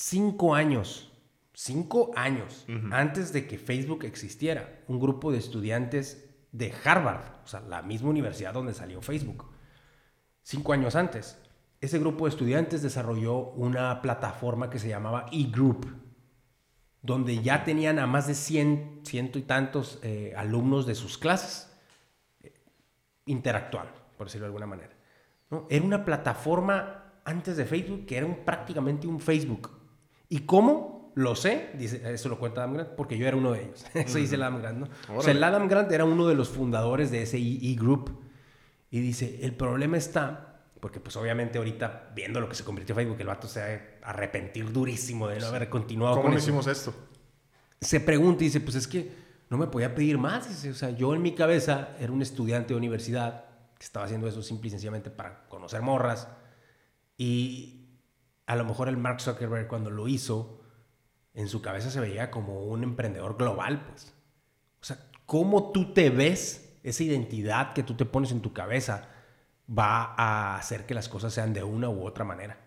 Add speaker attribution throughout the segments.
Speaker 1: cinco años, cinco años antes de que Facebook existiera, un grupo de estudiantes de Harvard, o sea, la misma universidad donde salió Facebook, cinco años antes, ese grupo de estudiantes desarrolló una plataforma que se llamaba eGroup, donde ya tenían a más de 100, ciento y tantos eh, alumnos de sus clases eh, interactuando, por decirlo de alguna manera. ¿no? Era una plataforma antes de Facebook que era prácticamente un Facebook. ¿Y cómo? Lo sé, dice, eso lo cuenta Adam Grant, porque yo era uno de ellos. eso dice el Adam Grant, ¿no? O sea, el Adam Grant era uno de los fundadores de ese e-group. Y dice, el problema está porque pues obviamente ahorita viendo lo que se convirtió en Facebook, el vato se va a arrepentir durísimo de no haber continuado
Speaker 2: ¿Cómo hicimos esto?
Speaker 1: Se pregunta y dice, pues es que no me podía pedir más. o sea, yo en mi cabeza era un estudiante de universidad que estaba haciendo eso simple y sencillamente para conocer morras. Y a lo mejor el Mark Zuckerberg cuando lo hizo, en su cabeza se veía como un emprendedor global, pues. O sea, cómo tú te ves, esa identidad que tú te pones en tu cabeza, va a hacer que las cosas sean de una u otra manera.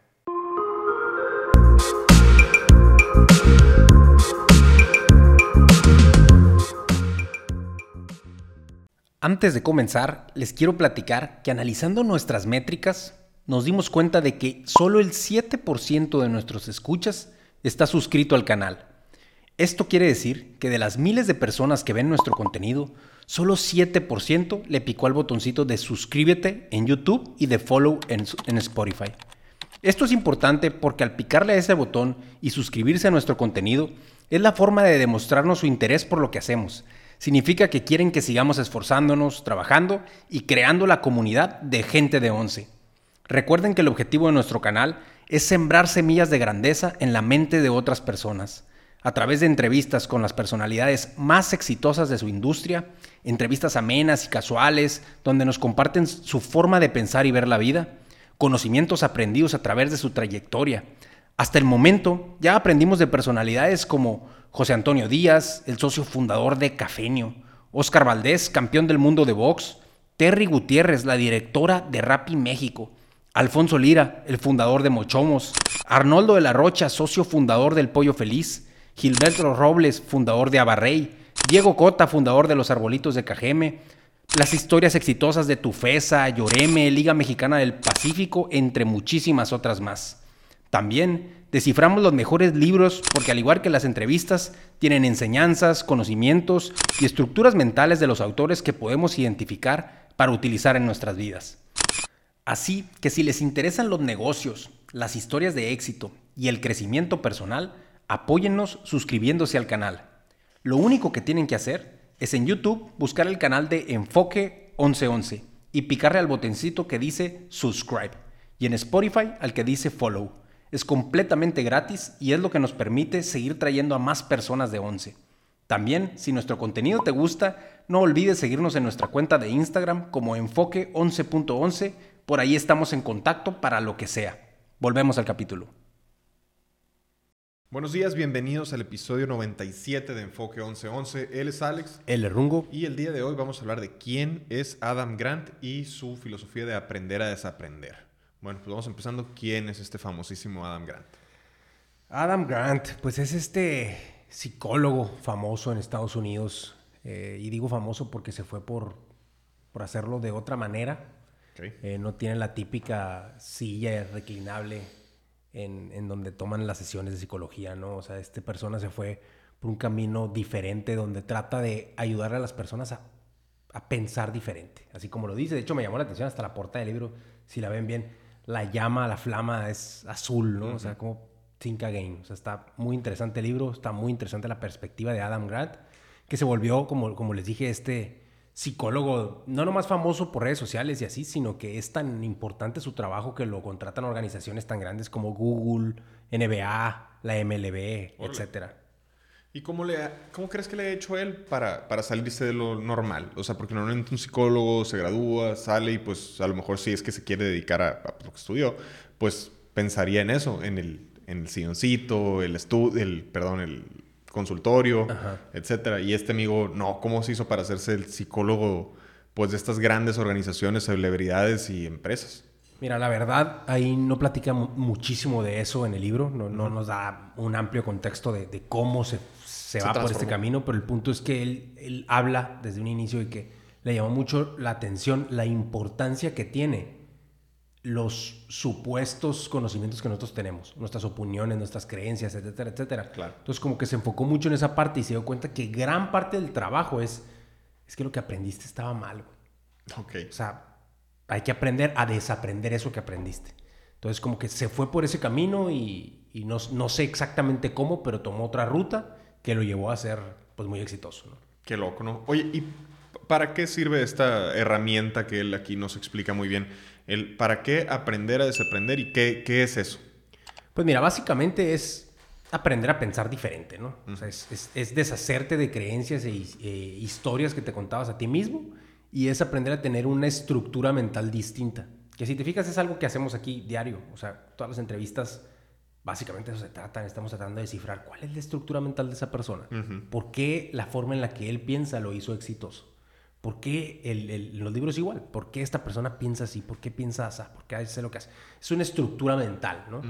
Speaker 1: Antes de comenzar, les quiero platicar que analizando nuestras métricas, nos dimos cuenta de que solo el 7% de nuestros escuchas está suscrito al canal. Esto quiere decir que de las miles de personas que ven nuestro contenido, solo 7% le picó al botoncito de suscríbete en YouTube y de follow en, en, Spotify. Esto es importante porque al picarle a ese botón y suscribirse a nuestro contenido es la forma de demostrarnos su interés por lo que hacemos. Significa que quieren que sigamos esforzándonos, trabajando y creando la comunidad de gente de 11. Recuerden que el objetivo de nuestro canal es sembrar semillas de grandeza en la mente de otras personas a través de entrevistas con las personalidades más exitosas de su industria, entrevistas amenas y casuales, donde nos comparten su forma de pensar y ver la vida, conocimientos aprendidos a través de su trayectoria. Hasta el momento ya aprendimos de personalidades como José Antonio Díaz, el socio fundador de Cafenio, Oscar Valdés, campeón del mundo de box, Terry Gutiérrez, la directora de Rappi México, Alfonso Lira, el fundador de Mochomos, Arnoldo de la Rocha, socio fundador del Pollo Feliz, Gilberto Robles, fundador de Abarrey, Diego Cota, fundador de Los Arbolitos de Cajeme, las historias exitosas de Tufesa, Lloreme, Liga Mexicana del Pacífico, entre muchísimas otras más. También desciframos los mejores libros porque al igual que las entrevistas, tienen enseñanzas, conocimientos y estructuras mentales de los autores que podemos identificar para utilizar en nuestras vidas. Así que si les interesan los negocios, las historias de éxito y el crecimiento personal, apóyennos suscribiéndose al canal. Lo único que tienen que hacer es en YouTube buscar el canal de Enfoque 1111 y picarle al botoncito que dice subscribe y en Spotify al que dice follow. Es completamente gratis y es lo que nos permite seguir trayendo a más personas de 11. También, si nuestro contenido te gusta, no olvides seguirnos en nuestra cuenta de Instagram como enfoque 11.11, por ahí estamos en contacto para lo que sea. Volvemos al capítulo.
Speaker 2: Buenos días, bienvenidos al episodio 97 de Enfoque 1111. Él es Alex.
Speaker 1: Él es Rungo.
Speaker 2: Y el día de hoy vamos a hablar de quién es Adam Grant y su filosofía de aprender a desaprender. Bueno, pues vamos empezando. ¿Quién es este famosísimo Adam Grant?
Speaker 1: Adam Grant, pues es este psicólogo famoso en Estados Unidos. Eh, y digo famoso porque se fue por, por hacerlo de otra manera. Eh, no tiene la típica silla reclinable en, donde toman las sesiones de psicología, ¿no? O sea, esta persona se fue por un camino diferente donde trata de ayudar a las personas a, pensar diferente, así como lo dice. De hecho, me llamó la atención hasta la portada del libro, si la ven bien, la llama, la flama es azul, ¿no? O sea, como Think Again. O sea, está muy interesante el libro, está muy interesante la perspectiva de Adam Grant, que se volvió, como, como les dije, este psicólogo, no nomás famoso por redes sociales y así, sino que es tan importante su trabajo que lo contratan organizaciones tan grandes como Google, NBA, la MLB, etcétera.
Speaker 2: ¿Y cómo, le cómo crees que le ha hecho él para, para salirse de lo normal? O sea, porque normalmente un psicólogo se gradúa, sale y pues a lo mejor si es que se quiere dedicar a, lo que estudió, pues pensaría en eso, en el, en el silloncito, el estudio, el, perdón, el, consultorio, etcétera. Y este amigo, no, ¿cómo se hizo para hacerse el psicólogo pues, de estas grandes organizaciones, celebridades y empresas?
Speaker 1: Mira, la verdad, ahí no platica muchísimo de eso en el libro, no, no nos da un amplio contexto de, cómo se, se, va por este camino, pero el punto es que él, él habla desde un inicio de que le llamó mucho la atención la importancia que tiene los supuestos conocimientos que nosotros tenemos, nuestras opiniones, nuestras creencias, etcétera, etcétera.
Speaker 2: Claro.
Speaker 1: Entonces como que se enfocó mucho en esa parte y se dio cuenta que gran parte del trabajo es, es que lo que aprendiste estaba mal.
Speaker 2: Ok.
Speaker 1: O sea, hay que aprender a desaprender eso que aprendiste. Entonces como que se fue por ese camino y, y no, no, sé exactamente cómo, pero tomó otra ruta que lo llevó a ser pues muy exitoso. ¿no?
Speaker 2: Qué loco, ¿no? Oye, ¿y para qué sirve esta herramienta que él aquí nos explica muy bien? El ¿Para qué aprender a desaprender y qué, qué es eso?
Speaker 1: Pues mira, básicamente es aprender a pensar diferente, ¿no? O sea, es, es, deshacerte de creencias e, e, historias que te contabas a ti mismo y es aprender a tener una estructura mental distinta. Que si te fijas es algo que hacemos aquí diario. O sea, todas las entrevistas, básicamente eso se trata. Estamos tratando de descifrar cuál es la estructura mental de esa persona. ¿Por qué la forma en la que él piensa lo hizo exitoso? ¿Por qué el, los libros igual? ¿Por qué esta persona piensa así? ¿Por qué piensa así? ¿Por qué hace lo que hace? Es una estructura mental, ¿no?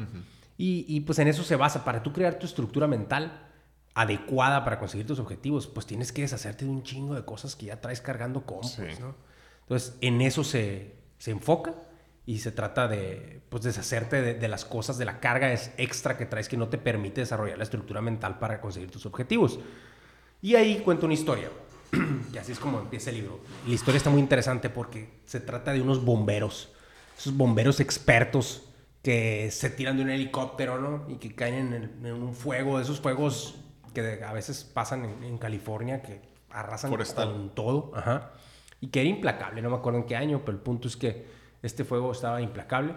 Speaker 1: y, y, pues en eso se basa. Para tú crear tu estructura mental adecuada para conseguir tus objetivos, pues tienes que deshacerte de un chingo de cosas que ya traes cargando con, pues, ¿no? Entonces, en eso se, se, enfoca y se trata de, pues, deshacerte de, de las cosas, de la carga extra que traes que no te permite desarrollar la estructura mental para conseguir tus objetivos. Y ahí cuento una historia. y así es como empieza el libro. La historia está muy interesante porque se trata de unos bomberos, esos bomberos expertos que se tiran de un helicóptero, ¿no? Y que caen en, un fuego, esos fuegos que a veces pasan en, California, que arrasan con todo, ajá. Y que era implacable, no me acuerdo en qué año, pero el punto es que este fuego estaba implacable.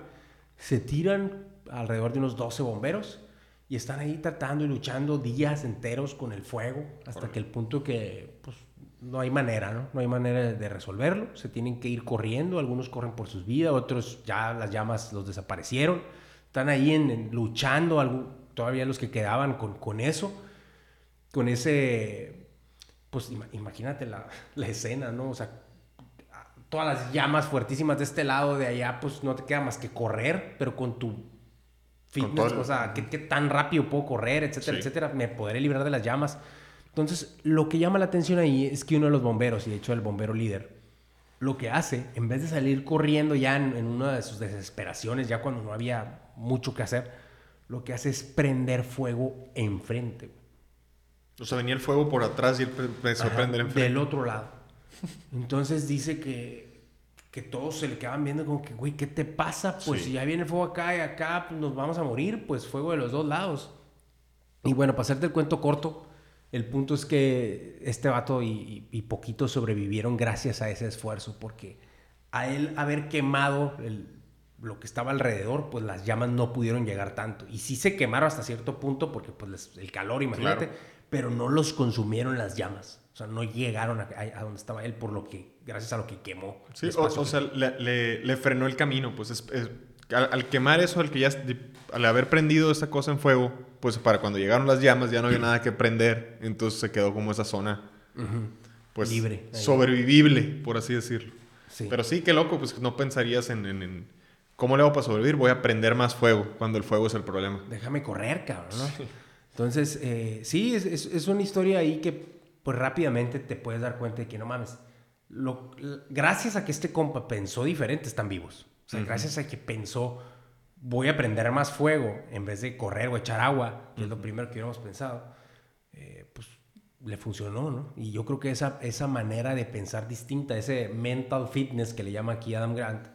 Speaker 1: Se tiran alrededor de unos 12 bomberos y están ahí tratando y luchando días enteros con el fuego hasta que el punto que pues, no hay manera, ¿no? No hay manera de resolverlo. Se tienen que ir corriendo. Algunos corren por sus vidas, otros ya las llamas los desaparecieron. Están ahí en, luchando, algo, todavía los que quedaban con, con eso, con ese, pues imagínate la, la, escena, ¿no? O sea, todas las llamas fuertísimas de este lado, de allá, pues no te queda más que correr, pero con tu fitness, o sea, ¿qué, ¿qué, tan rápido puedo correr, etcétera, etcétera, me podré librar de las llamas. Entonces, lo que llama la atención ahí es que uno de los bomberos, y de hecho el bombero líder, lo que hace, en vez de salir corriendo ya en, una de sus desesperaciones, ya cuando no había mucho que hacer, lo que hace es prender fuego enfrente.
Speaker 2: O sea, venía el fuego por atrás y él empezó a prender enfrente.
Speaker 1: Del otro lado. Entonces dice que, que todos se le quedaban viendo como que, güey, ¿qué te pasa? Pues si ya viene el fuego acá y acá, pues nos vamos a morir, pues fuego de los dos lados. Y bueno, para hacerte el cuento corto, el punto es que este vato y, y, poquitos sobrevivieron gracias a ese esfuerzo, porque a él haber quemado lo que estaba alrededor, pues las llamas no pudieron llegar tanto. Y sí se quemaron hasta cierto punto, porque pues el calor, imagínate, pero no los consumieron las llamas. O sea, no llegaron a, donde estaba él por lo que, gracias a lo que quemó.
Speaker 2: Sí, o, sea, le, le, frenó el camino, pues al, quemar eso, al que ya, al haber prendido esa cosa en fuego, pues para cuando llegaron las llamas ya no había nada que prender, entonces se quedó como esa zona, pues libre, sobrevivible, por así decirlo. Pero sí, qué loco, pues no pensarías en, cómo le hago para sobrevivir, voy a prender más fuego cuando el fuego es el problema.
Speaker 1: Déjame correr, cabrón, ¿no? Entonces, eh, sí, es, es, una historia ahí que pues rápidamente te puedes dar cuenta de que no mames, lo, gracias a que este compa pensó diferente, están vivos. O sea, gracias a que pensó, voy a prender más fuego en vez de correr o echar agua, que es lo primero que hubiéramos pensado, eh, pues le funcionó, ¿no? Y yo creo que esa, esa manera de pensar distinta, ese mental fitness que le llama aquí Adam Grant,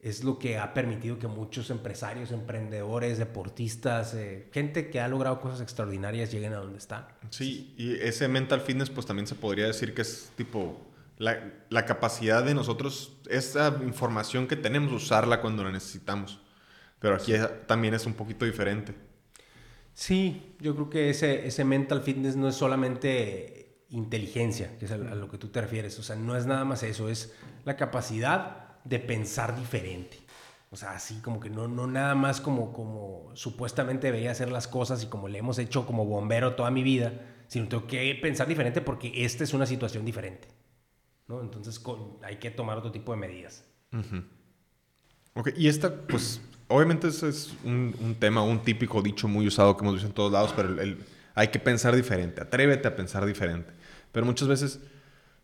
Speaker 1: es lo que ha permitido que muchos empresarios, emprendedores, deportistas, eh, gente que ha logrado cosas extraordinarias lleguen a donde están.
Speaker 2: Sí, y ese mental fitness pues también se podría decir que es tipo la, capacidad de nosotros, esa información que tenemos, usarla cuando la necesitamos. Pero aquí también es un poquito diferente.
Speaker 1: Sí, yo creo que ese, ese mental fitness no es solamente inteligencia, que es a, lo que tú te refieres. O sea, no es nada más eso, es la capacidad de pensar diferente. O sea, así como que no, no nada más como, como supuestamente debería hacer las cosas y como le hemos hecho como bombero toda mi vida, sino tengo que pensar diferente porque esta es una situación diferente. Entonces hay que tomar otro tipo de medidas.
Speaker 2: Ok, y esta, pues, obviamente ese es un, un tema, un típico dicho muy usado que hemos visto en todos lados, pero el- el- hay que pensar diferente, atrévete a pensar diferente. Pero muchas veces,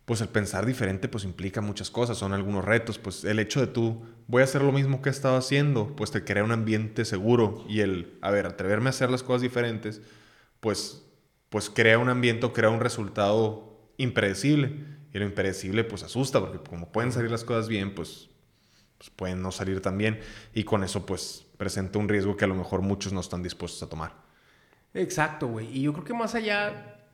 Speaker 2: pues el pensar diferente, pues implica muchas cosas, son algunos retos, pues el hecho de tú, voy a hacer lo mismo que he estado haciendo, pues te crea un ambiente seguro y el, a ver, atreverme a hacer las cosas diferentes, pues, pues crea un ambiente o crea un resultado impredecible. Y lo impredecible, pues asusta, porque como pueden salir las cosas bien, pues pues pueden no salir tan bien y con eso pues presenta un riesgo que a lo mejor muchos no están dispuestos a tomar.
Speaker 1: Exacto, güey. Y yo creo que más allá,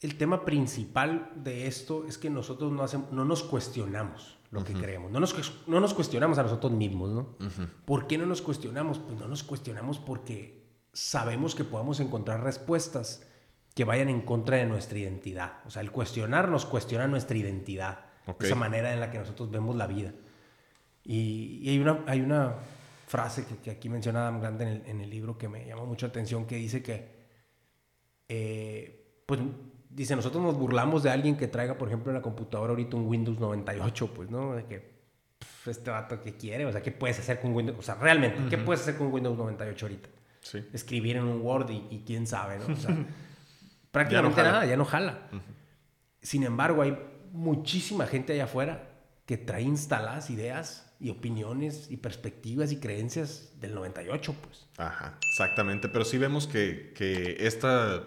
Speaker 1: el tema principal de esto es que nosotros no, hacemos, no nos cuestionamos lo que creemos. No nos, no nos cuestionamos a nosotros mismos, ¿no? ¿Por qué no nos cuestionamos? Pues no nos cuestionamos porque sabemos que podemos encontrar respuestas que vayan en contra de nuestra identidad. O sea, el cuestionar nos cuestiona nuestra identidad. Esa manera en la que nosotros vemos la vida. Y, y hay, una, hay una frase que, que aquí menciona Adam Grant en el, en el libro que me llama mucho la atención, que dice que, eh, pues, dice, nosotros nos burlamos de alguien que traiga, por ejemplo, en la computadora ahorita un Windows 98, pues, ¿no? De que, pf, este vato que quiere, o sea, ¿qué puedes hacer con Windows? O sea, realmente, ¿qué puedes hacer con Windows 98 ahorita?
Speaker 2: Sí.
Speaker 1: Escribir en un Word y, y quién sabe, ¿no? O sea, prácticamente
Speaker 2: jala.
Speaker 1: nada, ya no jala. Sin embargo, hay muchísima gente allá afuera que trae instaladas ideas y opiniones y perspectivas y creencias del 98, pues.
Speaker 2: Ajá, exactamente. Pero sí vemos que, que esta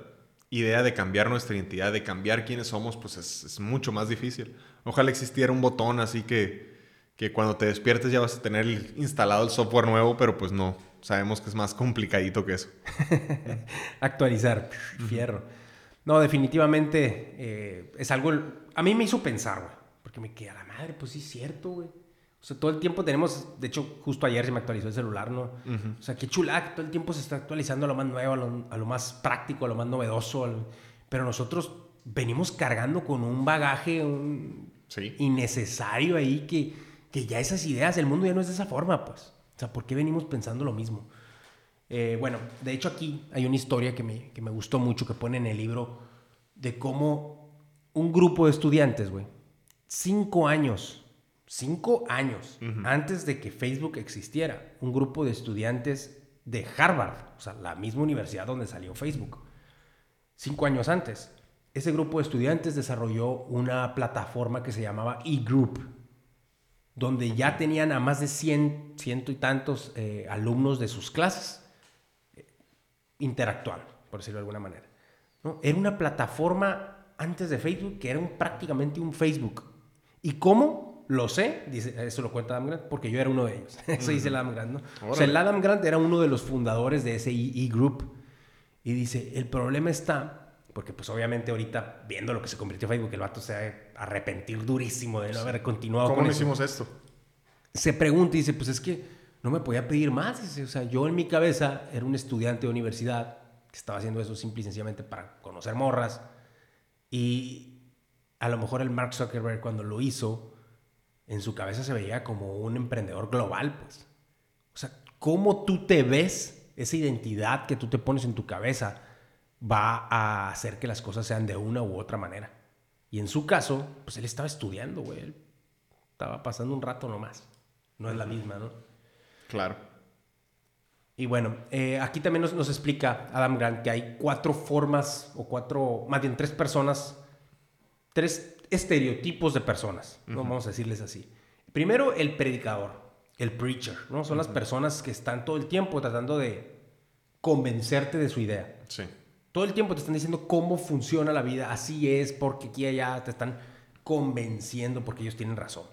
Speaker 2: idea de cambiar nuestra identidad, de cambiar quiénes somos, pues es, es mucho más difícil. Ojalá existiera un botón así que, que cuando te despiertes ya vas a tener instalado el software nuevo, pero pues no. Sabemos que es más complicadito que eso.
Speaker 1: Actualizar, fierro. No, definitivamente eh, es algo. A mí me hizo pensar, güey. Porque me quedé a la madre, pues sí es cierto, güey. O sea, todo el tiempo tenemos. De hecho, justo ayer se me actualizó el celular, ¿no? O sea, qué chulada todo el tiempo se está actualizando a lo más nuevo, a lo, a lo más práctico, a lo más novedoso. Pero nosotros venimos cargando con un bagaje un-
Speaker 2: Sí.
Speaker 1: innecesario ahí que, que ya esas ideas, el mundo ya no es de esa forma, pues. O sea, ¿por qué venimos pensando lo mismo? Eh, bueno, de hecho aquí hay una historia que me, que me gustó mucho que pone en el libro de cómo un grupo de estudiantes, güey, cinco años, cinco años antes de que Facebook existiera, un grupo de estudiantes de Harvard, o sea, la misma universidad donde salió Facebook, cinco años antes, ese grupo de estudiantes desarrolló una plataforma que se llamaba eGroup, donde ya tenían a más de 100, ciento y tantos eh, alumnos de sus clases eh, interactuando, por decirlo de alguna manera. ¿no? Era una plataforma antes de Facebook que era un- prácticamente un Facebook. ¿Y cómo? Lo sé, dice, eso lo cuenta Adam Grant, porque yo era uno de ellos. Eso dice el Adam Grant, ¿no? O sea, el Adam Grant era uno de los fundadores de ese E- E-Group. Y dice, el problema está, porque pues obviamente ahorita, viendo lo que se convirtió Facebook, el vato se va a arrepentir durísimo de no haber continuado
Speaker 2: ¿Cómo
Speaker 1: con
Speaker 2: no
Speaker 1: eso
Speaker 2: hicimos esto?
Speaker 1: se pregunta y dice, pues es que no me podía pedir más. Dice, o sea, yo en mi cabeza era un estudiante de universidad que estaba haciendo eso simple y sencillamente para conocer morras. Y a lo mejor el Mark Zuckerberg cuando lo hizo, en su cabeza se veía como un emprendedor global, pues. O sea, cómo tú te ves, esa identidad que tú te pones en tu cabeza, va a hacer que las cosas sean de una u otra manera. Y en su caso, pues él estaba estudiando, güey. Él estaba pasando un rato nomás. No es la misma, ¿no?
Speaker 2: Claro.
Speaker 1: Y bueno, eh, aquí también nos, nos explica Adam Grant que hay cuatro formas, o cuatro, más bien tres personas, tres estereotipos de personas, ¿no? vamos a decirles así. Primero, el predicador, el preacher, ¿no? Son las personas que están todo el tiempo tratando de convencerte de su idea.
Speaker 2: Sí.
Speaker 1: Todo el tiempo te están diciendo cómo funciona la vida, así es, porque aquí y allá te están convenciendo porque ellos tienen razón.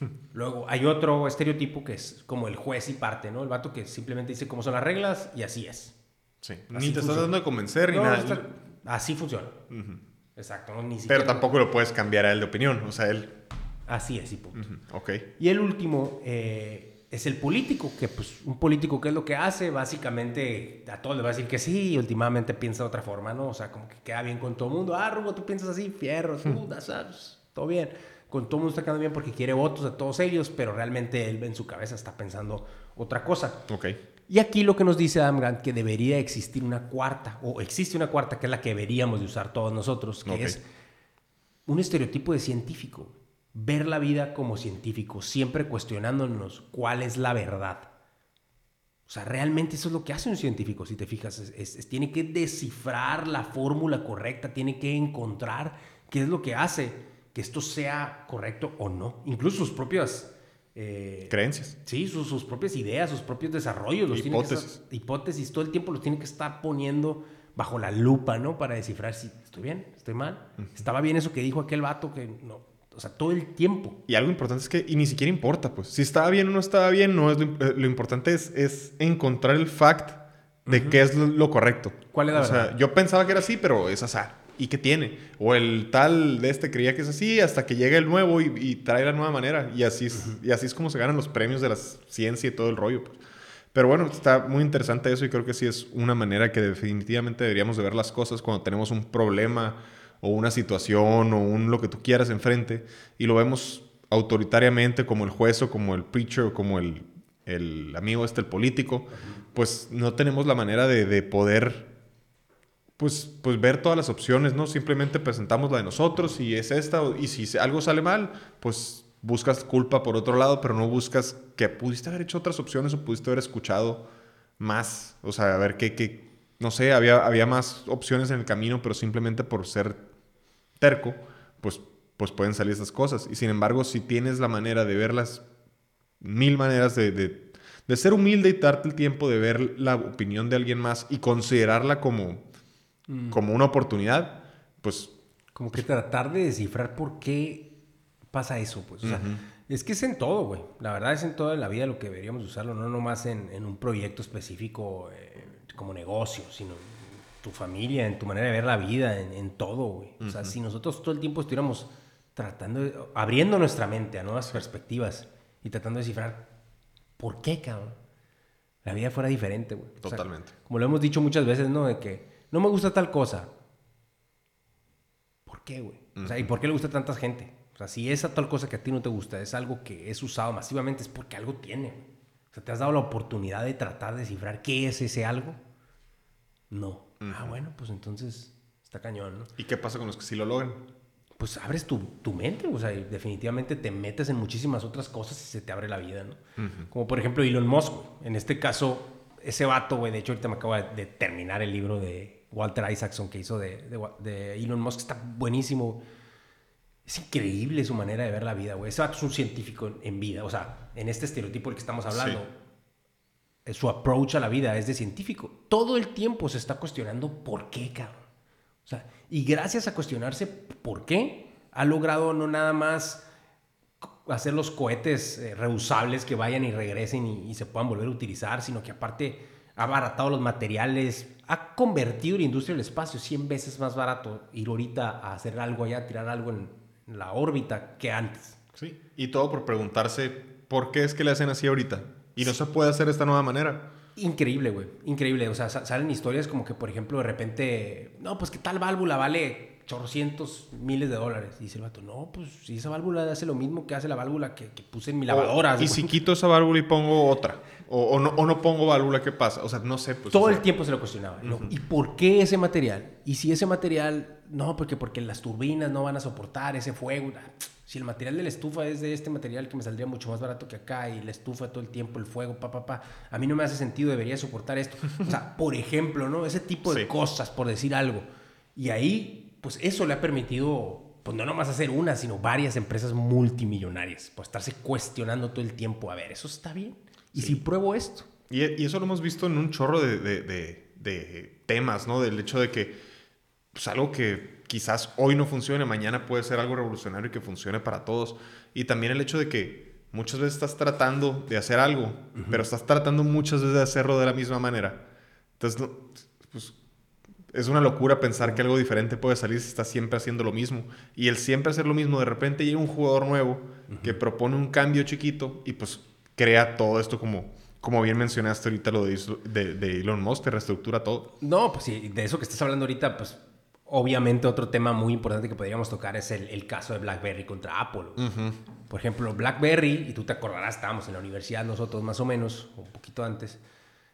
Speaker 1: Luego hay otro estereotipo que es como el juez y parte, ¿no? El vato que simplemente dice cómo son las reglas y así es.
Speaker 2: Sí.
Speaker 1: Así
Speaker 2: ni te estás
Speaker 1: funciona.
Speaker 2: dando de convencer ni
Speaker 1: No,
Speaker 2: nada.
Speaker 1: está- así funciona. Exacto, ¿no? Ni siquiera-
Speaker 2: Pero tampoco lo puedes cambiar a él de opinión. O sea, él.
Speaker 1: Así es, y punto.
Speaker 2: Ok.
Speaker 1: Y el último eh, es el político, que pues un político, ¿qué es lo que hace? Básicamente a todos les va a decir que sí y últimamente piensa de otra forma, ¿no? O sea, como que queda bien con todo el mundo. Ah, Rubo, tú piensas así, fierro, tú, todo bien. Con todo el mundo está quedando bien porque quiere votos de todos ellos, pero realmente él en su cabeza está pensando otra cosa.
Speaker 2: Ok.
Speaker 1: Y aquí lo que nos dice Adam Grant, que debería existir una cuarta, o existe una cuarta, que es la que deberíamos de usar todos nosotros, que es un estereotipo de científico. ver la vida como científicos, siempre cuestionándonos cuál es la verdad. O sea, realmente eso es lo que hace un científico, si te fijas. Es, tiene que descifrar la fórmula correcta, tiene que encontrar qué es lo que hace que esto sea correcto o no. Incluso sus propias...
Speaker 2: Eh, Creencias.
Speaker 1: Sí, sus, sus, propias ideas, sus propios desarrollos. Los
Speaker 2: hipótesis.
Speaker 1: hipótesis, todo el tiempo los tiene que estar poniendo bajo la lupa, ¿no? Para descifrar si estoy bien, estoy mal. Estaba bien eso que dijo aquel vato que no, o sea, todo el tiempo.
Speaker 2: Y algo importante es que y ni siquiera importa, pues. Si estaba bien o no estaba bien, no es lo, importante es, es, encontrar el fact de qué es lo, correcto.
Speaker 1: ¿Cuál es la
Speaker 2: o
Speaker 1: verdad?
Speaker 2: Sea, yo pensaba que era así, pero es azar. ¿Y qué tiene? O el tal de este creía que es así hasta que llega el nuevo y, trae la nueva manera. Y así, es, y así es como se ganan los premios de la ciencia y todo el rollo. Pues. Pero bueno, está muy interesante eso y creo que sí es una manera que definitivamente deberíamos de ver las cosas cuando tenemos un problema o una situación o un lo que tú quieras enfrente y lo vemos autoritariamente como el juez o como el preacher o como el, el amigo este, el político, pues no tenemos la manera de, de, poder pues, pues ver todas las opciones, ¿no? Simplemente presentamos la de nosotros y es esta y si algo sale mal, pues buscas culpa por otro lado, pero no buscas que pudiste haber hecho otras opciones o pudiste haber escuchado más, o sea, a ver qué, qué no sé, había, había más opciones en el camino, pero simplemente por ser terco, pues, pues pueden salir estas cosas. Y sin embargo, si tienes la manera de verlas, mil maneras de, de, ser humilde y darte el tiempo de ver la opinión de alguien más y considerarla como, mm. como una oportunidad, pues...
Speaker 1: Como que tratar de descifrar por qué pasa eso, pues. O sea, es que es en todo, güey. La verdad es en toda la vida lo que deberíamos usarlo, no nomás en, en un proyecto específico eh, como negocio, sino tu familia, en tu manera de ver la vida, en, todo, güey. O sea, si nosotros todo el tiempo estuviéramos tratando, abriendo nuestra mente a nuevas perspectivas y tratando de descifrar por qué, cabrón, la vida fuera diferente, güey.
Speaker 2: Totalmente.
Speaker 1: como lo hemos dicho muchas veces, ¿no? De que no me gusta tal cosa. ¿Por qué, güey? O sea, ¿y por qué le gusta a tanta gente? O sea, si esa tal cosa que a ti no te gusta es algo que es usado masivamente, es porque algo tiene. O sea, te has dado la oportunidad de tratar de descifrar qué es ese algo. No. Ah, bueno, pues entonces está cañón, ¿no?
Speaker 2: ¿Y qué pasa con los que sí lo logran?
Speaker 1: Pues abres tu, tu mente, o sea, definitivamente te metes en muchísimas otras cosas y se te abre la vida, ¿no? Como por ejemplo Elon Musk, en este caso, ese vato, güey, de hecho ahorita me acabo de terminar el libro de Walter Isaacson que hizo de, de, Elon Musk, está buenísimo. Es increíble su manera de ver la vida, güey. Ese vato es un científico en vida, o sea, en este estereotipo del que estamos hablando su approach a la vida es de científico. Todo el tiempo se está cuestionando por qué, cabrón. O sea, y gracias a cuestionarse por qué, ha logrado no nada más hacer los cohetes eh, reusables que vayan y regresen y, se puedan volver a utilizar, sino que aparte ha abaratado los materiales, ha convertido la industria del espacio 100 veces más barato ir ahorita a hacer algo allá, tirar algo en la órbita que antes.
Speaker 2: Sí, y todo por preguntarse por qué es que le hacen así ahorita. Y no se puede hacer de esta nueva manera.
Speaker 1: Increíble, güey. Increíble. O sea, salen historias como que, por ejemplo, de repente, no, pues que tal válvula vale chorrocientos miles de dólares. Y dice el vato, no, pues si esa válvula hace lo mismo que hace la válvula que, puse en mi lavadora.
Speaker 2: y si quito esa válvula y pongo otra. O, no, o, no, pongo válvula, ¿qué pasa? O sea, no sé. Pues,
Speaker 1: Todo el tiempo se lo cuestionaba. ¿Y por qué ese material? Y si ese material, no, porque, porque las turbinas no van a soportar ese fuego si el material de la estufa es de este material que me saldría mucho más barato que acá y la estufa todo el tiempo, el fuego, pa, pa, pa, a mí no me hace sentido, debería soportar esto. O sea, por ejemplo, ¿no? Ese tipo de cosas, por decir algo. Y ahí, pues eso le ha permitido, pues no nomás hacer una, sino varias empresas multimillonarias, pues estarse cuestionando todo el tiempo, a ver, ¿eso está bien? ¿Y si pruebo esto?
Speaker 2: Y, eso lo hemos visto en un chorro de, de, de temas, ¿no? Del hecho de que, pues algo que quizás hoy no funcione, mañana puede ser algo revolucionario y que funcione para todos. Y también el hecho de que muchas veces estás tratando de hacer algo, pero estás tratando muchas veces de hacerlo de la misma manera. Entonces, pues, es una locura pensar que algo diferente puede salir si estás siempre haciendo lo mismo. Y el siempre hacer lo mismo, de repente llega un jugador nuevo que propone un cambio chiquito y pues crea todo esto como, como bien mencionaste ahorita lo de, de, de Elon Musk, te reestructura todo.
Speaker 1: No, pues sí, de eso que estás hablando ahorita, pues Obviamente otro tema muy importante que podríamos tocar es el, caso de BlackBerry contra Apple. Por ejemplo, BlackBerry, y tú te acordarás, estábamos en la universidad nosotros más o menos, un poquito antes,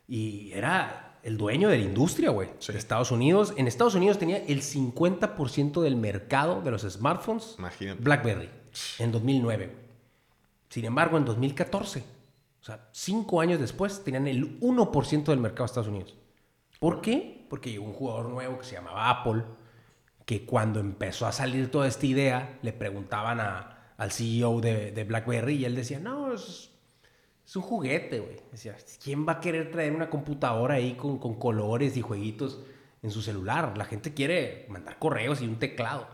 Speaker 1: y era el dueño de la industria, güey, de Estados Unidos. En Estados Unidos tenía el 50% del mercado de los smartphones BlackBerry. en 2009, güey. Sin embargo, en 2014, o sea, cinco años después, tenían el 1% del mercado de Estados Unidos. ¿Por qué? Porque llegó un jugador nuevo que se llamaba Apple, que cuando empezó a salir toda esta idea, le preguntaban a, al CEO de, de, BlackBerry y él decía, no, es, es un juguete, güey. Decía, ¿quién va a querer traer una computadora ahí con, con colores y jueguitos en su celular? La gente quiere mandar correos y un teclado.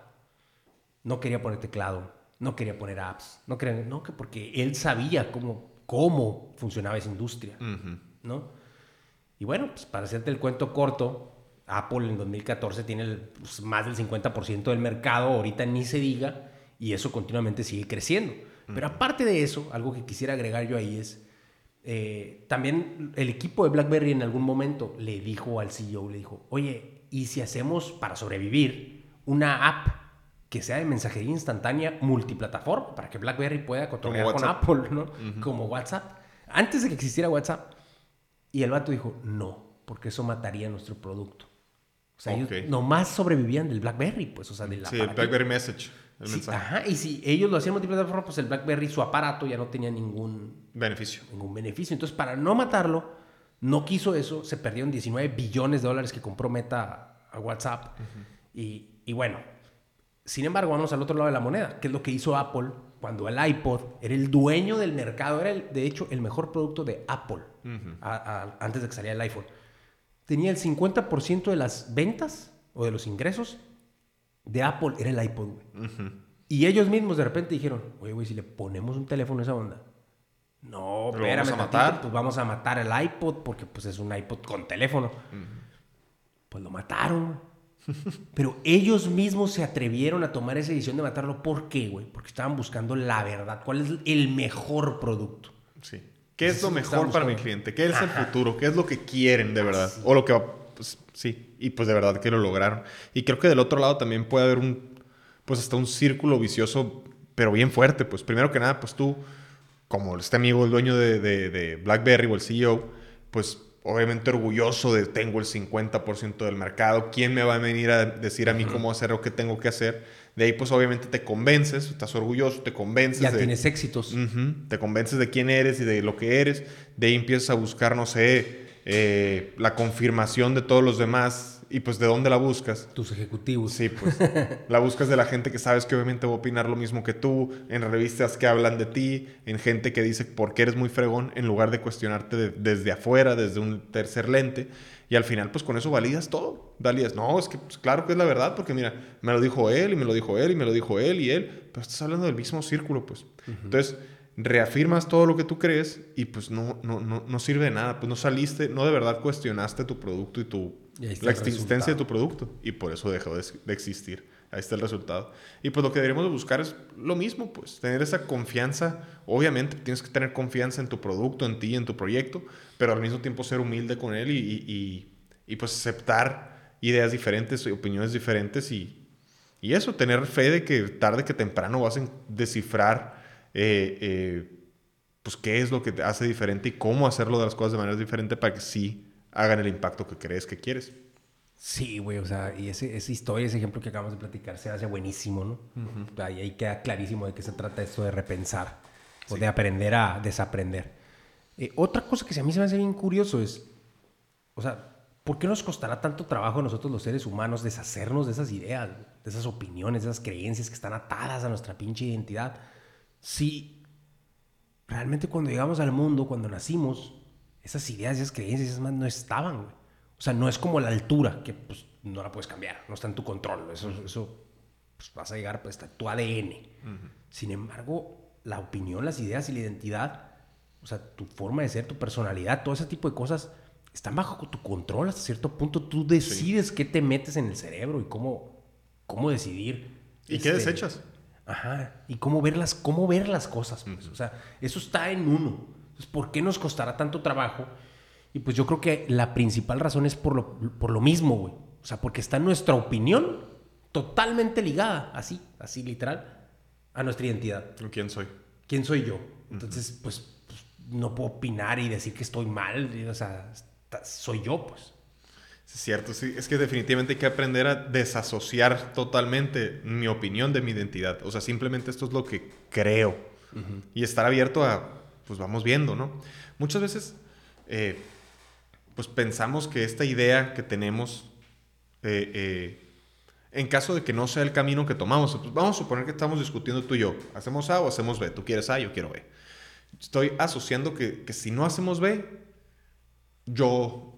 Speaker 1: No quería poner teclado, no quería poner apps, no quería, no, que porque él sabía cómo, cómo funcionaba esa industria, ¿no? Y bueno, pues para hacerte el cuento corto, Apple en 2014 tiene pues, más del 50% del mercado, ahorita ni se diga, y eso continuamente sigue creciendo. Pero aparte de eso, algo que quisiera agregar yo ahí es, eh, también el equipo de BlackBerry en algún momento le dijo al CEO, le dijo, oye, ¿y si hacemos para sobrevivir una app que sea de mensajería instantánea multiplataforma para que BlackBerry pueda controlar con Apple, ¿no? Como WhatsApp. Antes de que existiera WhatsApp. Y el vato dijo, no, porque eso mataría nuestro producto. O sea, ellos nomás sobrevivían del BlackBerry, pues, o sea, del
Speaker 2: Sí, el BlackBerry Message. El
Speaker 1: sí,
Speaker 2: mensaje.
Speaker 1: ajá, y si ellos lo hacían multiplataforma, pues el BlackBerry, su aparato, ya no tenía ningún
Speaker 2: Beneficio.
Speaker 1: ningún beneficio. Entonces, para no matarlo, no quiso eso, se perdieron 19 billones de dólares que compró Meta a WhatsApp. y, y bueno, sin embargo, vamos al otro lado de la moneda, que es lo que hizo Apple cuando el iPod era el dueño del mercado, era el, de hecho el mejor producto de Apple a- a- antes de que saliera el iPhone. Tenía el 50% de las ventas o de los ingresos de Apple era el iPod. güey. Y ellos mismos de repente dijeron, oye, güey, si le ponemos un teléfono a esa onda. No,
Speaker 2: ¿Lo
Speaker 1: espérame
Speaker 2: vamos a
Speaker 1: tantito,
Speaker 2: matar?
Speaker 1: pues vamos a matar el iPod porque pues es un iPod con teléfono. Pues lo mataron. Pero ellos mismos se atrevieron a tomar esa decisión de matarlo. ¿Por qué, güey? Porque estaban buscando la verdad. ¿Cuál es el mejor producto?
Speaker 2: Sí. ¿Qué es lo
Speaker 1: es lo que
Speaker 2: mejor para mi cliente? ¿Qué es el futuro? ¿Qué es lo que quieren de verdad? O lo que va... pues, sí. Y pues de verdad que lo lograron. Y creo que del otro lado también puede haber un... Pues hasta un círculo vicioso, pero bien fuerte. Pues primero que nada, pues tú, como este amigo, el dueño de, de- de BlackBerry o el CEO, pues obviamente orgulloso de tengo el 50% del mercado. ¿Quién me va a venir a decir a mí cómo hacer o qué tengo que hacer? De ahí pues obviamente te convences, estás orgulloso, te convences.
Speaker 1: Ya
Speaker 2: de-
Speaker 1: tienes éxitos.
Speaker 2: Te convences de quién eres y de lo que eres. De ahí empiezas a buscar, no sé, eh, la confirmación de todos los demás. Y pues, ¿de dónde la buscas?
Speaker 1: Tus ejecutivos.
Speaker 2: Sí, pues. la buscas de la gente que sabes que obviamente va a opinar lo mismo que tú. En revistas que hablan de ti. En gente que dice por qué eres muy fregón. En lugar de cuestionarte de- desde afuera, desde un tercer lente. Y al final, pues con eso validas todo. Validas, no, es que pues, claro que es la verdad, porque mira, me lo dijo él, y me lo dijo él, y me lo dijo él, y él. Pero estás hablando del mismo círculo, pues. Entonces, reafirmas todo lo que tú crees y pues no, no, no, no sirve de nada. Pues no saliste, no de verdad cuestionaste tu producto y tu,
Speaker 1: Y
Speaker 2: la existencia de tu producto. Y por eso dejó de, de existir. Ahí está el resultado. Y pues lo que deberíamos de buscar es lo mismo, pues tener esa confianza. Obviamente tienes que tener confianza en tu producto, en ti, en tu proyecto, pero al mismo tiempo ser humilde con él y, y, y- y, pues aceptar ideas diferentes, opiniones diferentes y, y eso, tener fe de que tarde que temprano vas a descifrar eh, eh, pues qué es lo que te hace diferente y cómo hacerlo de las cosas de manera diferente para que sí hagan el impacto que crees que quieres.
Speaker 1: Sí, güey, o sea, y ese, esa historia, ese ejemplo que acabamos de platicar se hace buenísimo, ¿no? ahí, ahí queda clarísimo de qué se trata esto de repensar o de aprender a desaprender. Eh, otra cosa que a mí se me hace bien curioso es, o sea, ¿por qué nos costará tanto trabajo a nosotros los seres humanos deshacernos de esas ideas, de esas opiniones, de esas creencias que están atadas a nuestra pinche identidad? Si realmente cuando llegamos al mundo, cuando nacimos, esas ideas, esas creencias, esas más no estaban, güey. O sea, no es como la altura, que pues no la puedes cambiar, no está en tu control. Eso, eso pues, vas a llegar, pues está en tu ADN. Sin embargo, la opinión, las ideas y la identidad, o sea, tu forma de ser, tu personalidad, todo ese tipo de cosas están bajo tu control hasta cierto punto. Tú decides qué te metes en el cerebro y cómo, cómo decidir.
Speaker 2: ¿Y qué
Speaker 1: este,
Speaker 2: desechas?
Speaker 1: Ajá, y cómo ver las, cómo ver las cosas. pues. O sea, eso está en uno. Entonces, ¿por qué nos costará tanto trabajo? Y pues yo creo que la principal razón es por lo, por lo mismo, güey. O sea, porque está nuestra opinión totalmente ligada, así, así literal, a nuestra identidad.
Speaker 2: ¿Quién soy?
Speaker 1: ¿Quién soy yo? Entonces, pues, pues, no puedo opinar y decir que estoy mal. O sea, soy yo, pues.
Speaker 2: Es cierto, sí. Es que definitivamente hay que aprender a desasociar totalmente mi opinión de mi identidad. O sea, simplemente esto es lo que creo. Y estar abierto a, pues vamos viendo, ¿no? Muchas veces, eh, pues pensamos que esta idea que tenemos, eh, eh, en caso de que no sea el camino que tomamos, pues vamos a suponer que estamos discutiendo tú y yo, ¿hacemos A o hacemos B? Tú quieres A, yo quiero B. Estoy asociando que, que si no hacemos B, yo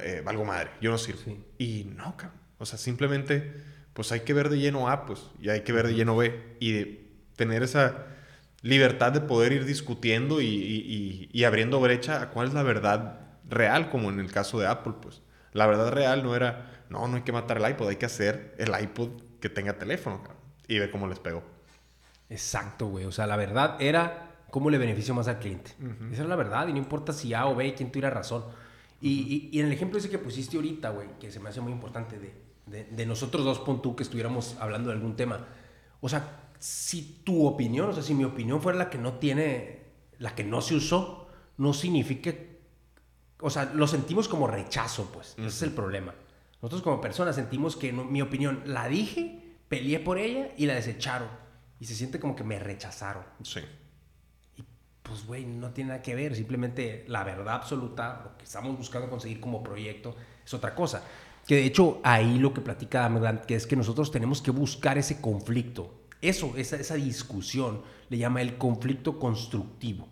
Speaker 2: eh, valgo madre, yo no sirvo. Y no, cabrón. O sea, simplemente, pues hay que ver de lleno A, pues, y hay que ver de lleno B. Y tener esa libertad de poder ir discutiendo y, y, abriendo brecha a cuál es la verdad real, como en el caso de Apple, pues. La verdad real no era, no, no hay que matar el iPod, hay que hacer el iPod que tenga teléfono, cabrón. Y ver cómo les pegó.
Speaker 1: Exacto, güey. O sea, la verdad era cómo le beneficio más al cliente. Esa es la verdad y no importa si A o B, quién tuviera razón. Y, y, en el ejemplo ese que pusiste ahorita, güey, que se me hace muy importante de, de, de nosotros dos, pon tú, que estuviéramos hablando de algún tema. O sea, si tu opinión, o sea, si mi opinión fuera la que no tiene, la que no se usó, no significa, o sea, lo sentimos como rechazo, pues. Ese es el problema. Nosotros como personas sentimos que mi opinión la dije, peleé por ella y la desecharon. Y se siente como que me rechazaron.
Speaker 2: Sí
Speaker 1: pues, güey, no tiene nada que ver. Simplemente la verdad absoluta, lo que estamos buscando conseguir como proyecto, es otra cosa. Que de hecho, ahí lo que platica Amedant, que es que nosotros tenemos que buscar ese conflicto. Eso, esa, esa discusión, le llama el conflicto constructivo.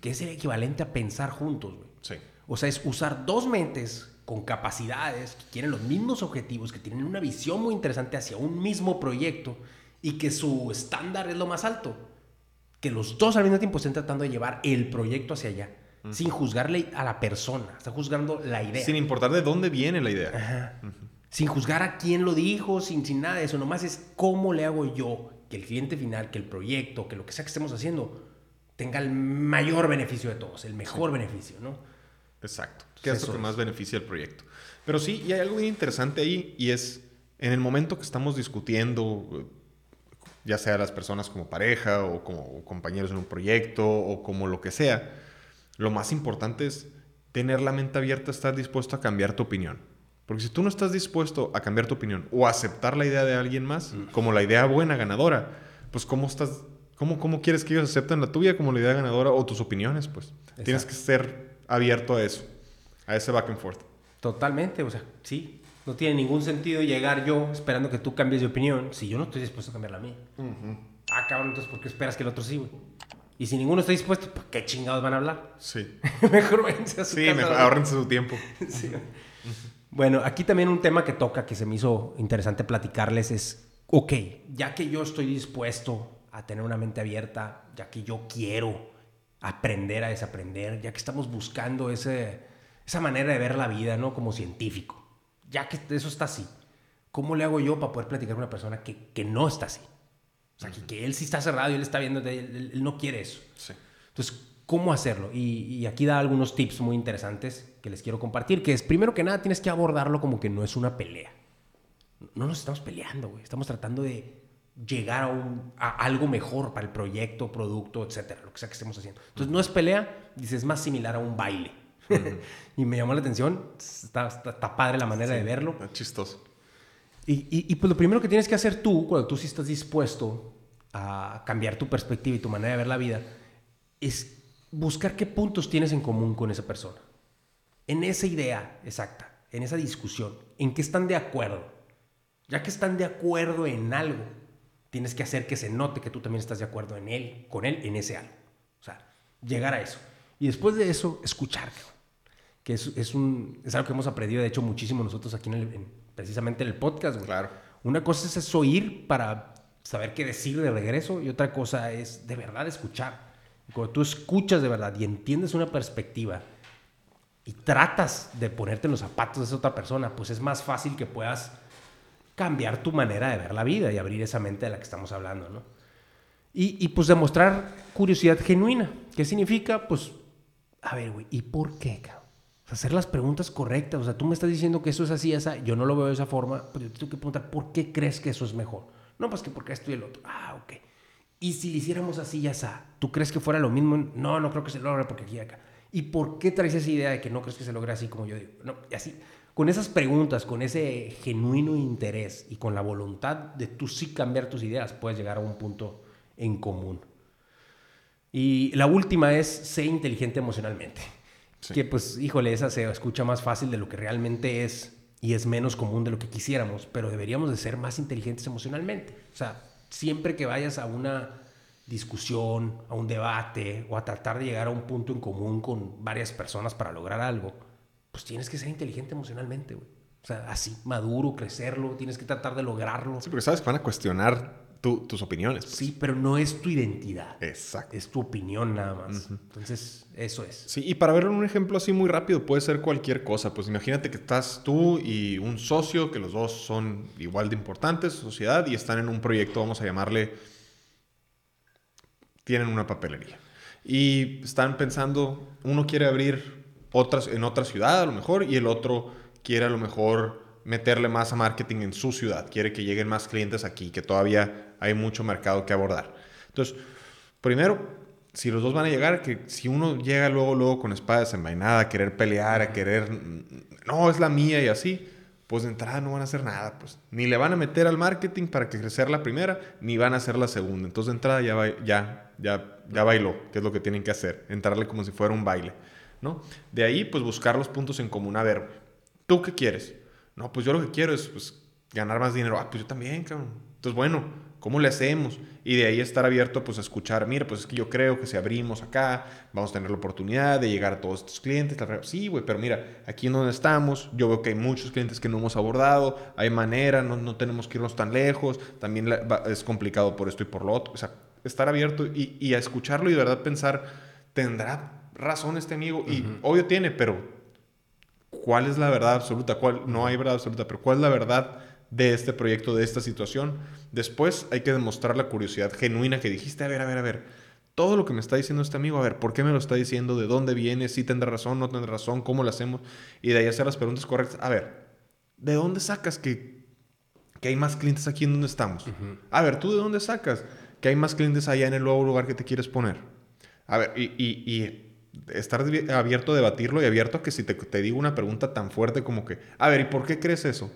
Speaker 1: Que es el equivalente a pensar juntos, güey.
Speaker 2: Sí.
Speaker 1: O sea, es usar dos mentes con capacidades, que quieren los mismos objetivos, que tienen una visión muy interesante hacia un mismo proyecto y que su estándar es lo más alto que los dos al mismo tiempo estén tratando de llevar el proyecto hacia allá, sin juzgarle a la persona, está juzgando la idea.
Speaker 2: Sin importar de dónde viene la idea.
Speaker 1: Ajá. Sin juzgar a quién lo dijo, sin, sin nada de eso, nomás es cómo le hago yo que el cliente final, que el proyecto, que lo que sea que estemos haciendo, tenga el mayor beneficio de todos, el mejor beneficio, ¿no?
Speaker 2: Exacto. Que es lo que más beneficia el proyecto. Pero sí, y hay algo muy interesante ahí, y es en el momento que estamos discutiendo ya sea las personas como pareja o como compañeros en un proyecto o como lo que sea, lo más importante es tener la mente abierta, estar dispuesto a cambiar tu opinión. Porque si tú no estás dispuesto a cambiar tu opinión o aceptar la idea de alguien más como la idea buena, ganadora, pues ¿cómo estás ¿Cómo, ¿Cómo, quieres que ellos acepten la tuya como la idea ganadora o tus opiniones? Pues tienes que ser abierto a eso, a ese back and forth.
Speaker 1: Totalmente, o sea, sí, no tiene ningún sentido llegar yo esperando que tú cambies de opinión si yo no estoy dispuesto a cambiar la mía. Ah, cabrón, entonces ¿por qué esperas que el otro sí, güey? Y si ninguno está dispuesto, ¿para qué chingados van a hablar?
Speaker 2: Sí.
Speaker 1: mejor váyanse a su
Speaker 2: Sí, mejor ahorrense su tiempo.
Speaker 1: sí. Bueno, aquí también un tema que toca que se me hizo interesante platicarles es, ok, ya que yo estoy dispuesto a tener una mente abierta, ya que yo quiero aprender a desaprender, ya que estamos buscando ese, esa manera de ver la vida, ¿no? Como científico ya que eso está así, ¿cómo le hago yo para poder platicar con una persona que, que no está así? O sea, que, él sí está cerrado y él está viendo, él, no quiere eso.
Speaker 2: Sí.
Speaker 1: Entonces, ¿cómo hacerlo? Y, y, aquí da algunos tips muy interesantes que les quiero compartir, que es, primero que nada, tienes que abordarlo como que no es una pelea. No nos estamos peleando, güey. Estamos tratando de llegar a, un, a, algo mejor para el proyecto, producto, etcétera, lo que sea que estemos haciendo. Entonces, no es pelea, dices, es más similar a un baile. y me llamó la atención. Está, está, padre la manera de verlo.
Speaker 2: chistoso.
Speaker 1: Y, y, pues lo primero que tienes que hacer tú, cuando tú sí estás dispuesto a cambiar tu perspectiva y tu manera de ver la vida, es buscar qué puntos tienes en común con esa persona. En esa idea exacta, en esa discusión, en qué están de acuerdo. Ya que están de acuerdo en algo, tienes que hacer que se note que tú también estás de acuerdo en él, con él, en ese algo. O sea, llegar a eso. Y después de eso, escuchar que es, es, un, es algo que hemos aprendido, de hecho, muchísimo nosotros aquí en, precisamente en el podcast.
Speaker 2: Claro.
Speaker 1: Una cosa es, oír para saber qué decir de regreso y otra cosa es de verdad escuchar. cuando tú escuchas de verdad y entiendes una perspectiva y tratas de ponerte en los zapatos de esa otra persona, pues es más fácil que puedas cambiar tu manera de ver la vida y abrir esa mente de la que estamos hablando, ¿no? Y, y pues demostrar curiosidad genuina. ¿Qué significa? Pues, a ver, güey, ¿y por qué, cabrón? Hacer las preguntas correctas. O sea, tú me estás diciendo que eso es así, esa, yo no lo veo de esa forma, pero yo tengo que preguntar, ¿por qué crees que eso es mejor? No, pues que porque esto y el otro. Ah, ok. Y si lo hiciéramos así, ya está, ¿tú crees que fuera lo mismo? No, no creo que se logre porque aquí y acá. ¿Y por qué traes esa idea de que no crees que se logre así como yo digo? No, y así. con esas preguntas, con ese genuino interés y con la voluntad de tú sí cambiar tus ideas, puedes llegar a un punto en común. Y la última es ser inteligente emocionalmente. Que pues, híjole, esa se escucha más fácil de lo que realmente es y es menos común de lo que quisiéramos, pero deberíamos de ser más inteligentes emocionalmente. O sea, siempre que vayas a una discusión, a un debate o a tratar de llegar a un punto en común con varias personas para lograr algo, pues tienes que ser inteligente emocionalmente, güey. O sea, así, maduro, crecerlo, tienes que tratar de lograrlo.
Speaker 2: Sí, porque sabes que van a cuestionar tus opiniones.
Speaker 1: Pues. Sí, pero no es tu identidad.
Speaker 2: Exacto.
Speaker 1: Es tu opinión nada más. Entonces, eso es.
Speaker 2: Sí, y para ver un ejemplo así muy rápido, puede ser cualquier cosa. Pues imagínate que estás tú y un socio, que los dos son igual de importantes, sociedad, y están en un proyecto, vamos a llamarle, tienen una papelería. Y están pensando, uno quiere abrir otras, en otra ciudad a lo mejor, y el otro quiere a lo mejor meterle más a marketing en su ciudad, quiere que lleguen más clientes aquí, que todavía hay mucho mercado que abordar. Entonces, primero, si los dos van a llegar, que si uno llega luego, luego con espada desenvainada, a querer pelear, a querer, no, es la mía y así, pues de entrada no van a hacer nada, pues ni le van a meter al marketing para que crecer la primera, ni van a hacer la segunda. Entonces de entrada ya, ya, ya, ya bailó, que es lo que tienen que hacer, entrarle como si fuera un baile, ¿no? De ahí, pues buscar los puntos en común. A ver, ¿tú qué quieres? No, pues yo lo que quiero es pues, ganar más dinero. Ah, pues yo también, cabrón. Entonces, bueno, ¿cómo le hacemos? Y de ahí estar abierto pues a escuchar, mira, pues es que yo creo que si abrimos acá, vamos a tener la oportunidad de llegar a todos estos clientes. Sí, güey, pero mira, aquí en donde estamos, yo veo que hay muchos clientes que no hemos abordado, hay manera, no, no tenemos que irnos tan lejos, también es complicado por esto y por lo otro. O sea, estar abierto y, y a escucharlo y de verdad pensar, ¿tendrá razón este amigo? Y obvio tiene, pero cuál es la verdad absoluta, cuál, no hay verdad absoluta, pero cuál es la verdad de este proyecto, de esta situación. Después hay que demostrar la curiosidad genuina que dijiste, a ver, a ver, a ver, todo lo que me está diciendo este amigo, a ver, ¿por qué me lo está diciendo? ¿De dónde viene? ¿Si tendrá razón? ¿No tendrá razón? ¿Cómo lo hacemos? Y de ahí hacer las preguntas correctas. A ver, ¿de dónde sacas que, que hay más clientes aquí en donde estamos? A ver, ¿tú de dónde sacas que hay más clientes allá en el nuevo lugar que te quieres poner? A ver, y, y estar abierto a debatirlo y abierto a que si te, te, digo una pregunta tan fuerte como que, a ver, ¿y por qué crees eso?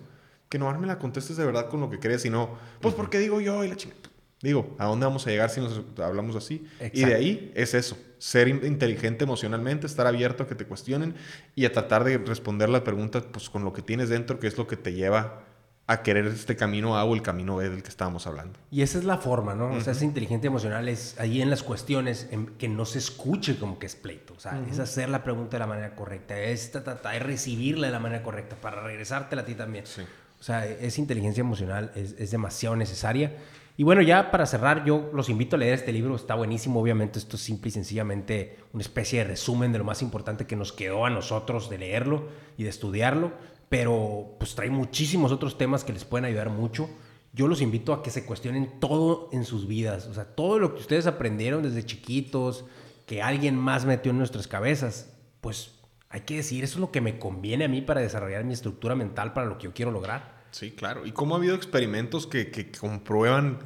Speaker 2: Que no me la contestes de verdad con lo que crees, sino, pues porque digo yo y la chingada. Digo, ¿a dónde vamos a llegar si nos hablamos así? Y de ahí es eso, ser inteligente emocionalmente, estar abierto a que te cuestionen y a tratar de responder las preguntas pues, con lo que tienes dentro, que es lo que te lleva a querer este camino A o el camino B del que estábamos hablando.
Speaker 1: Y esa es la forma, ¿no? O sea, ese inteligente emocional es ahí en las cuestiones que no se escuche como que es pleito. O sea, es hacer la pregunta de la manera correcta, es, es recibirla de la manera correcta para regresártela a ti también. Sí. Sea, esa inteligencia emocional es, es, demasiado necesaria. Y bueno, ya para cerrar, yo los invito a leer este libro, está buenísimo. Obviamente, esto es simple y sencillamente una especie de resumen de lo más importante que nos quedó a nosotros de leerlo y de estudiarlo pero pues trae muchísimos otros temas que les pueden ayudar mucho. Yo los invito a que se cuestionen todo en sus vidas, o sea, todo lo que ustedes aprendieron desde chiquitos, que alguien más metió en nuestras cabezas, pues hay que decir, eso es lo que me conviene a mí para desarrollar mi estructura mental para lo que yo quiero lograr.
Speaker 2: Sí, claro. ¿Y cómo ha habido experimentos que, que comprueban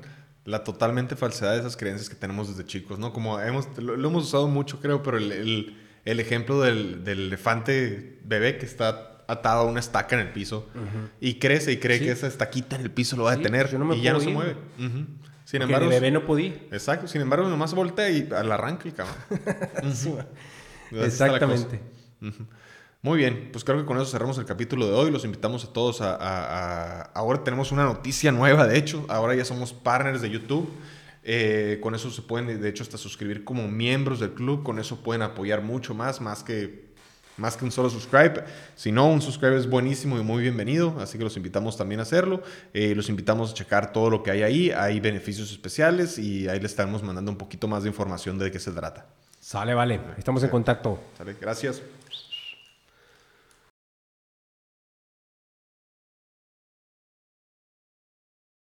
Speaker 2: la totalmente falsedad de esas creencias que tenemos desde chicos, ¿no? Como hemos, lo, hemos usado mucho, creo, pero el, el, el ejemplo del, del elefante bebé que está atado a una estaca en el piso y crece y cree que esa estaquita en el piso lo va a detener y ya no se mueve.
Speaker 1: Sin embargo, el bebé no podía.
Speaker 2: Exacto, sin embargo, nomás voltea y al arranque el cabrón.
Speaker 1: Exactamente.
Speaker 2: Muy bien, pues creo que con eso cerramos el capítulo de hoy. Los invitamos a todos a, Ahora tenemos una noticia nueva, de hecho. Ahora ya somos partners de YouTube. Eh, con eso se pueden, de hecho, hasta suscribir como miembros del club. Con eso pueden apoyar mucho más, más que más que un solo subscribe. Si no, un subscribe es buenísimo y muy bienvenido, así que los invitamos también a hacerlo. Eh, los invitamos a checar todo lo que hay ahí. Hay beneficios especiales y ahí les estamos mandando un poquito más de información de qué se trata.
Speaker 1: Sale, vale. Estamos en contacto.
Speaker 2: Sale, gracias.